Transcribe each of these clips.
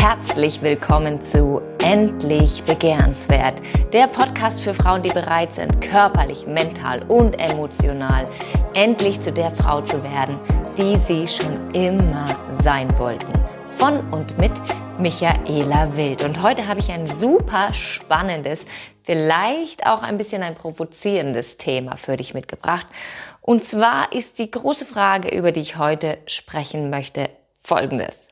Herzlich willkommen zu Endlich Begehrenswert, der Podcast für Frauen, die bereit sind, körperlich, mental und emotional endlich zu der Frau zu werden, die sie schon immer sein wollten. Von und mit Michaela Wild. Und heute habe ich ein super spannendes, vielleicht auch ein bisschen ein provozierendes Thema für dich mitgebracht. Und zwar ist die große Frage, über die ich heute sprechen möchte, folgendes.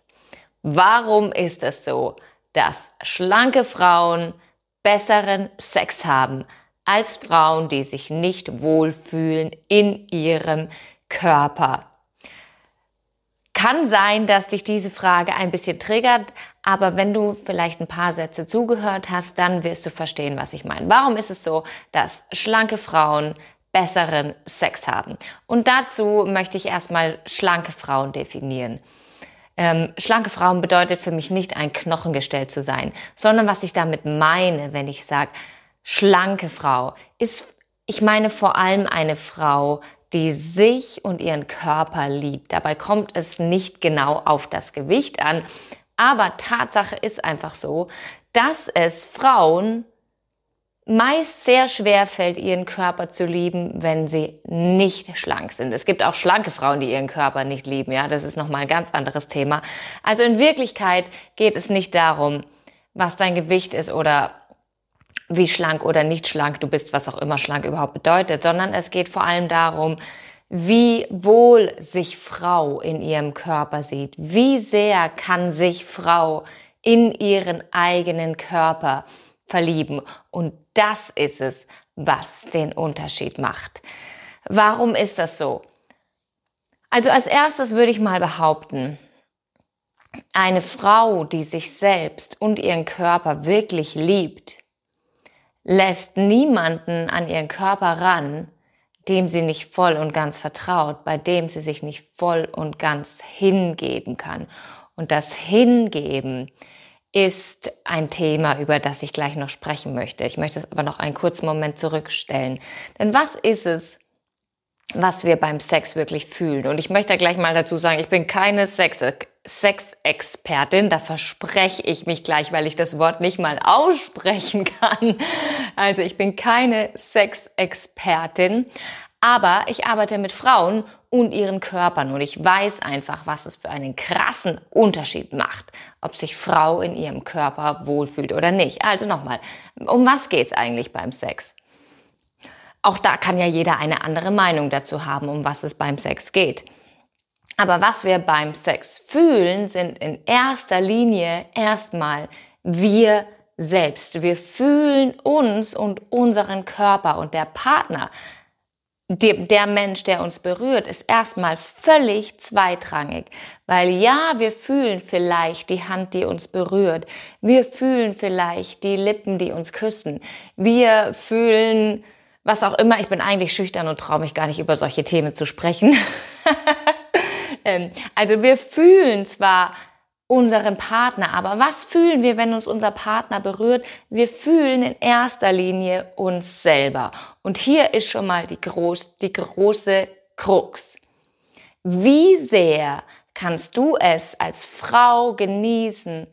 Warum ist es so, dass schlanke Frauen besseren Sex haben als Frauen, die sich nicht wohlfühlen in ihrem Körper? Kann sein, dass dich diese Frage ein bisschen triggert, aber wenn du vielleicht ein paar Sätze zugehört hast, dann wirst du verstehen, was ich meine. Warum ist es so, dass schlanke Frauen besseren Sex haben? Und dazu möchte ich erstmal schlanke Frauen definieren. Ähm, schlanke Frauen bedeutet für mich nicht ein Knochengestell zu sein, sondern was ich damit meine, wenn ich sage, schlanke Frau, ist, ich meine vor allem eine Frau, die sich und ihren Körper liebt. Dabei kommt es nicht genau auf das Gewicht an, aber Tatsache ist einfach so, dass es Frauen meist sehr schwer fällt, ihren Körper zu lieben, wenn sie nicht schlank sind. Es gibt auch schlanke Frauen, die ihren Körper nicht lieben. Ja, das ist nochmal ein ganz anderes Thema. Also in Wirklichkeit geht es nicht darum, was dein Gewicht ist oder wie schlank oder nicht schlank du bist, was auch immer schlank überhaupt bedeutet, sondern es geht vor allem darum, wie wohl sich Frau in ihrem Körper sieht. Wie sehr kann sich Frau in ihren eigenen Körper verlieben. Und das ist es, was den Unterschied macht. Warum ist das so? Also als erstes würde ich mal behaupten, eine Frau, die sich selbst und ihren Körper wirklich liebt, lässt niemanden an ihren Körper ran, dem sie nicht voll und ganz vertraut, bei dem sie sich nicht voll und ganz hingeben kann. Und das Hingeben ist ein Thema, über das ich gleich noch sprechen möchte. Ich möchte es aber noch einen kurzen Moment zurückstellen. Denn was ist es, was wir beim Sex wirklich fühlen? Und ich möchte gleich mal dazu sagen, ich bin keine Sex Sexexpertin, da verspreche ich mich gleich, weil ich das Wort nicht mal aussprechen kann. Also ich bin keine Sexexpertin, aber ich arbeite mit Frauen und ihren Körpern und ich weiß einfach, was es für einen krassen Unterschied macht, ob sich Frau in ihrem Körper wohlfühlt oder nicht. Also nochmal, um was geht's eigentlich beim Sex? Auch da kann ja jeder eine andere Meinung dazu haben, um was es beim Sex geht. Aber was wir beim Sex fühlen, sind in erster Linie erstmal wir selbst. Wir fühlen uns und unseren Körper und der Partner der Mensch, der uns berührt, ist erstmal völlig zweitrangig. Weil ja, wir fühlen vielleicht die Hand, die uns berührt. Wir fühlen vielleicht die Lippen, die uns küssen. Wir fühlen was auch immer. Ich bin eigentlich schüchtern und traue mich gar nicht über solche Themen zu sprechen. Ähm, also wir fühlen zwar unseren Partner. Aber was fühlen wir, wenn uns unser Partner berührt? Wir fühlen in erster Linie uns selber. Und hier ist schon mal die, groß, die große Krux. Wie sehr kannst du es als Frau genießen,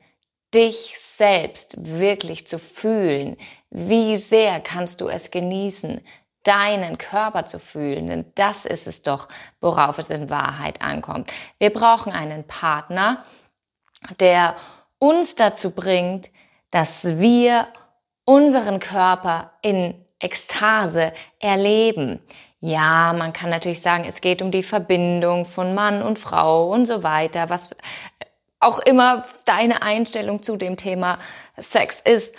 dich selbst wirklich zu fühlen? Wie sehr kannst du es genießen, deinen Körper zu fühlen? Denn das ist es doch, worauf es in Wahrheit ankommt. Wir brauchen einen Partner, der uns dazu bringt, dass wir unseren Körper in Ekstase erleben. Ja, man kann natürlich sagen, es geht um die Verbindung von Mann und Frau und so weiter, was auch immer deine Einstellung zu dem Thema Sex ist.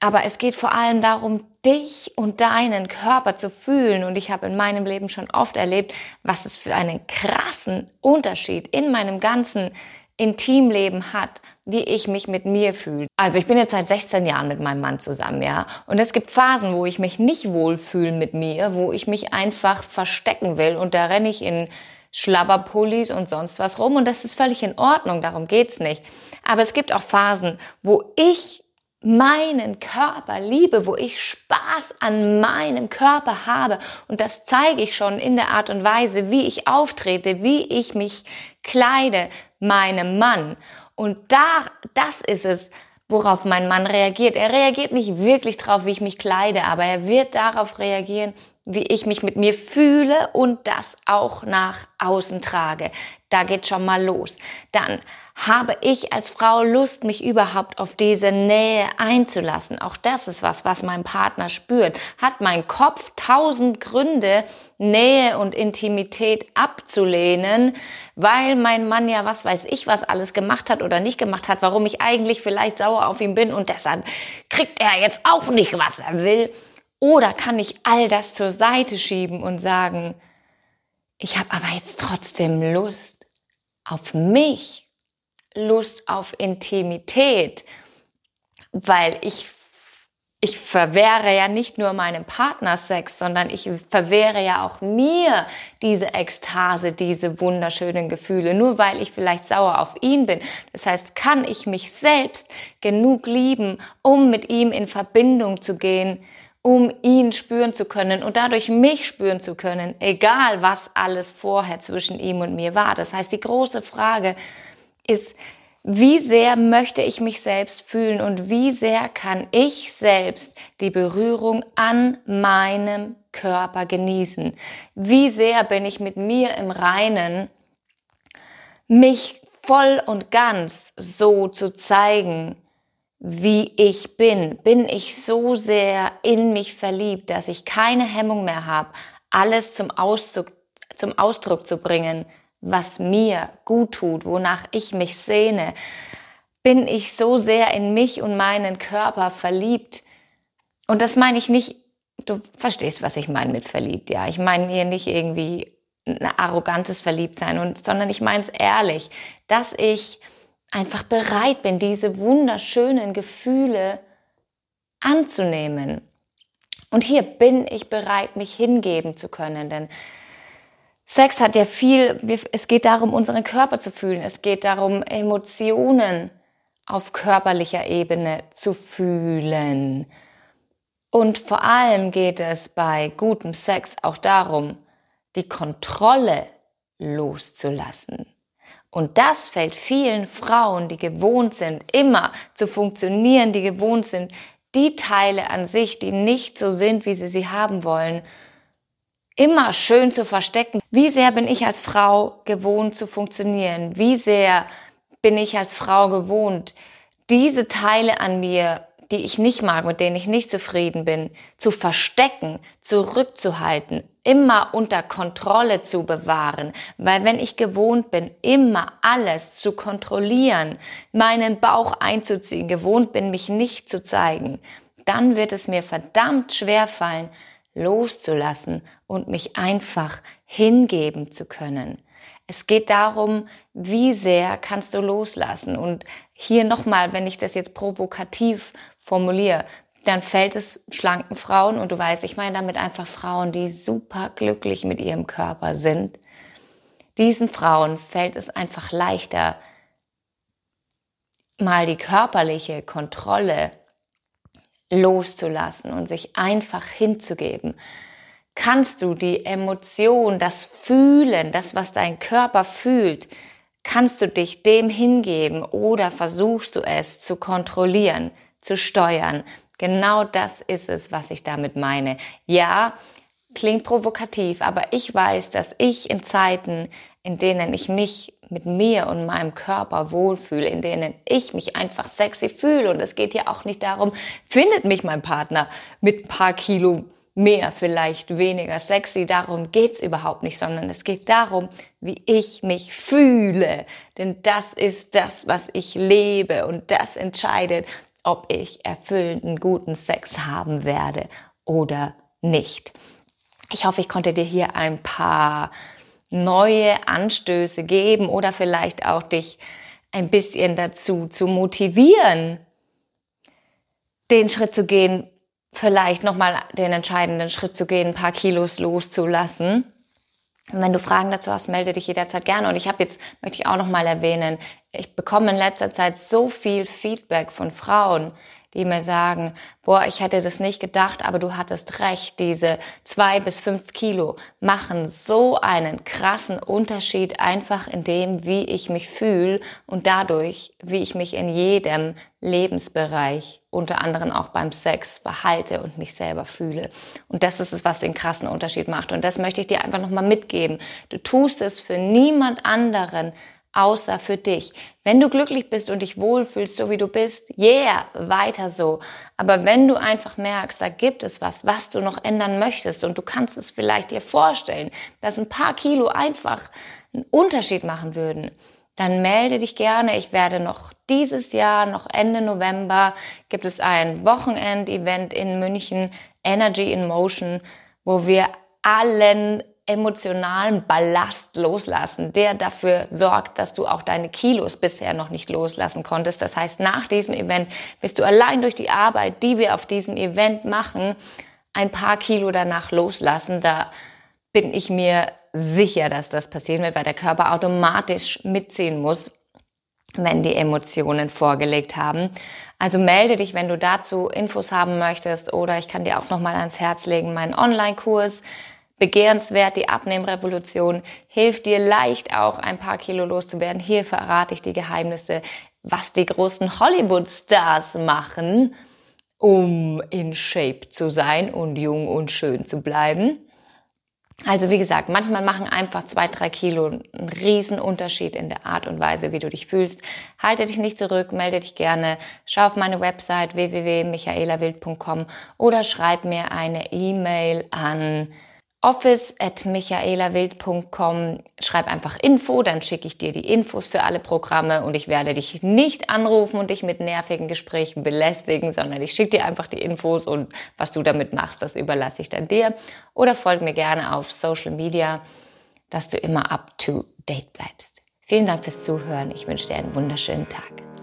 Aber es geht vor allem darum, dich und deinen Körper zu fühlen. Und ich habe in meinem Leben schon oft erlebt, was es für einen krassen Unterschied in meinem ganzen Intimleben hat, wie ich mich mit mir fühle. Also ich bin jetzt seit 16 Jahren mit meinem Mann zusammen, ja. Und es gibt Phasen, wo ich mich nicht wohlfühle mit mir, wo ich mich einfach verstecken will und da renne ich in Schlabberpullis und sonst was rum und das ist völlig in Ordnung, darum geht's nicht. Aber es gibt auch Phasen, wo ich meinen Körper liebe, wo ich Spaß an meinem Körper habe. Und das zeige ich schon in der Art und Weise, wie ich auftrete, wie ich mich kleide, meinem Mann. Und da, das ist es, worauf mein Mann reagiert. Er reagiert nicht wirklich drauf, wie ich mich kleide, aber er wird darauf reagieren, wie ich mich mit mir fühle und das auch nach außen trage. Da geht schon mal los. Dann habe ich als Frau Lust, mich überhaupt auf diese Nähe einzulassen. Auch das ist was, was mein Partner spürt. Hat mein Kopf tausend Gründe, Nähe und Intimität abzulehnen, weil mein Mann ja was weiß ich, was alles gemacht hat oder nicht gemacht hat, warum ich eigentlich vielleicht sauer auf ihn bin und deshalb kriegt er jetzt auch nicht, was er will. Oder kann ich all das zur Seite schieben und sagen, ich habe aber jetzt trotzdem Lust auf mich, Lust auf Intimität, weil ich ich verwehre ja nicht nur meinem Partner Sex, sondern ich verwehre ja auch mir diese Ekstase, diese wunderschönen Gefühle, nur weil ich vielleicht sauer auf ihn bin. Das heißt, kann ich mich selbst genug lieben, um mit ihm in Verbindung zu gehen, um ihn spüren zu können und dadurch mich spüren zu können, egal was alles vorher zwischen ihm und mir war. Das heißt, die große Frage ist, wie sehr möchte ich mich selbst fühlen und wie sehr kann ich selbst die Berührung an meinem Körper genießen? Wie sehr bin ich mit mir im Reinen, mich voll und ganz so zu zeigen, wie ich bin, bin ich so sehr in mich verliebt, dass ich keine Hemmung mehr habe, alles zum Ausdruck, zum Ausdruck zu bringen, was mir gut tut, wonach ich mich sehne. Bin ich so sehr in mich und meinen Körper verliebt? Und das meine ich nicht, du verstehst, was ich meine mit verliebt, ja. Ich meine hier nicht irgendwie ein arrogantes Verliebtsein, und, sondern ich meine es ehrlich, dass ich einfach bereit bin, diese wunderschönen Gefühle anzunehmen. Und hier bin ich bereit, mich hingeben zu können, denn Sex hat ja viel, es geht darum, unseren Körper zu fühlen, es geht darum, Emotionen auf körperlicher Ebene zu fühlen. Und vor allem geht es bei gutem Sex auch darum, die Kontrolle loszulassen. Und das fällt vielen Frauen, die gewohnt sind, immer zu funktionieren, die gewohnt sind, die Teile an sich, die nicht so sind, wie sie sie haben wollen, immer schön zu verstecken. Wie sehr bin ich als Frau gewohnt zu funktionieren? Wie sehr bin ich als Frau gewohnt, diese Teile an mir die ich nicht mag, mit denen ich nicht zufrieden bin, zu verstecken, zurückzuhalten, immer unter Kontrolle zu bewahren. Weil wenn ich gewohnt bin, immer alles zu kontrollieren, meinen Bauch einzuziehen, gewohnt bin, mich nicht zu zeigen, dann wird es mir verdammt schwer fallen, loszulassen und mich einfach hingeben zu können. Es geht darum, wie sehr kannst du loslassen. Und hier nochmal, wenn ich das jetzt provokativ formuliere, dann fällt es schlanken Frauen, und du weißt, ich meine damit einfach Frauen, die super glücklich mit ihrem Körper sind. Diesen Frauen fällt es einfach leichter, mal die körperliche Kontrolle loszulassen und sich einfach hinzugeben kannst du die Emotion, das Fühlen, das, was dein Körper fühlt, kannst du dich dem hingeben oder versuchst du es zu kontrollieren, zu steuern. Genau das ist es, was ich damit meine. Ja, klingt provokativ, aber ich weiß, dass ich in Zeiten, in denen ich mich mit mir und meinem Körper wohlfühle, in denen ich mich einfach sexy fühle. Und es geht ja auch nicht darum, findet mich mein Partner mit paar Kilo mehr, vielleicht weniger sexy. Darum geht's überhaupt nicht, sondern es geht darum, wie ich mich fühle. Denn das ist das, was ich lebe und das entscheidet, ob ich erfüllenden, guten Sex haben werde oder nicht. Ich hoffe, ich konnte dir hier ein paar neue Anstöße geben oder vielleicht auch dich ein bisschen dazu zu motivieren, den Schritt zu gehen, vielleicht nochmal den entscheidenden Schritt zu gehen, ein paar Kilos loszulassen. Und wenn du Fragen dazu hast, melde dich jederzeit gerne. Und ich habe jetzt, möchte ich auch nochmal erwähnen, ich bekomme in letzter Zeit so viel Feedback von Frauen, die mir sagen, boah, ich hätte das nicht gedacht, aber du hattest recht, diese zwei bis fünf Kilo machen so einen krassen Unterschied einfach in dem, wie ich mich fühle und dadurch, wie ich mich in jedem Lebensbereich, unter anderem auch beim Sex, verhalte und mich selber fühle. Und das ist es, was den krassen Unterschied macht. Und das möchte ich dir einfach nochmal mitgeben. Du tust es für niemand anderen, außer für dich. Wenn du glücklich bist und dich wohlfühlst, so wie du bist, yeah, weiter so. Aber wenn du einfach merkst, da gibt es was, was du noch ändern möchtest und du kannst es vielleicht dir vorstellen, dass ein paar Kilo einfach einen Unterschied machen würden, dann melde dich gerne. Ich werde noch dieses Jahr, noch Ende November, gibt es ein Wochenend-Event in München, Energy in Motion, wo wir allen emotionalen Ballast loslassen, der dafür sorgt, dass du auch deine Kilos bisher noch nicht loslassen konntest. Das heißt, nach diesem Event bist du allein durch die Arbeit, die wir auf diesem Event machen, ein paar Kilo danach loslassen. Da bin ich mir sicher, dass das passieren wird, weil der Körper automatisch mitziehen muss, wenn die Emotionen vorgelegt haben. Also melde dich, wenn du dazu Infos haben möchtest oder ich kann dir auch noch mal ans Herz legen meinen Online-Kurs begehrenswert, die Abnehmrevolution hilft dir leicht auch ein paar Kilo loszuwerden. Hier verrate ich die Geheimnisse, was die großen Hollywood-Stars machen, um in Shape zu sein und jung und schön zu bleiben. Also wie gesagt, manchmal machen einfach zwei, drei Kilo einen riesen Unterschied in der Art und Weise, wie du dich fühlst. Halte dich nicht zurück, melde dich gerne, schau auf meine Website www.michaelawild.com oder schreib mir eine E-Mail an office at michaelawild.com. Schreib einfach Info, dann schicke ich dir die Infos für alle Programme und ich werde dich nicht anrufen und dich mit nervigen Gesprächen belästigen, sondern ich schicke dir einfach die Infos und was du damit machst, das überlasse ich dann dir. Oder folg mir gerne auf Social Media, dass du immer up to date bleibst. Vielen Dank fürs Zuhören. Ich wünsche dir einen wunderschönen Tag.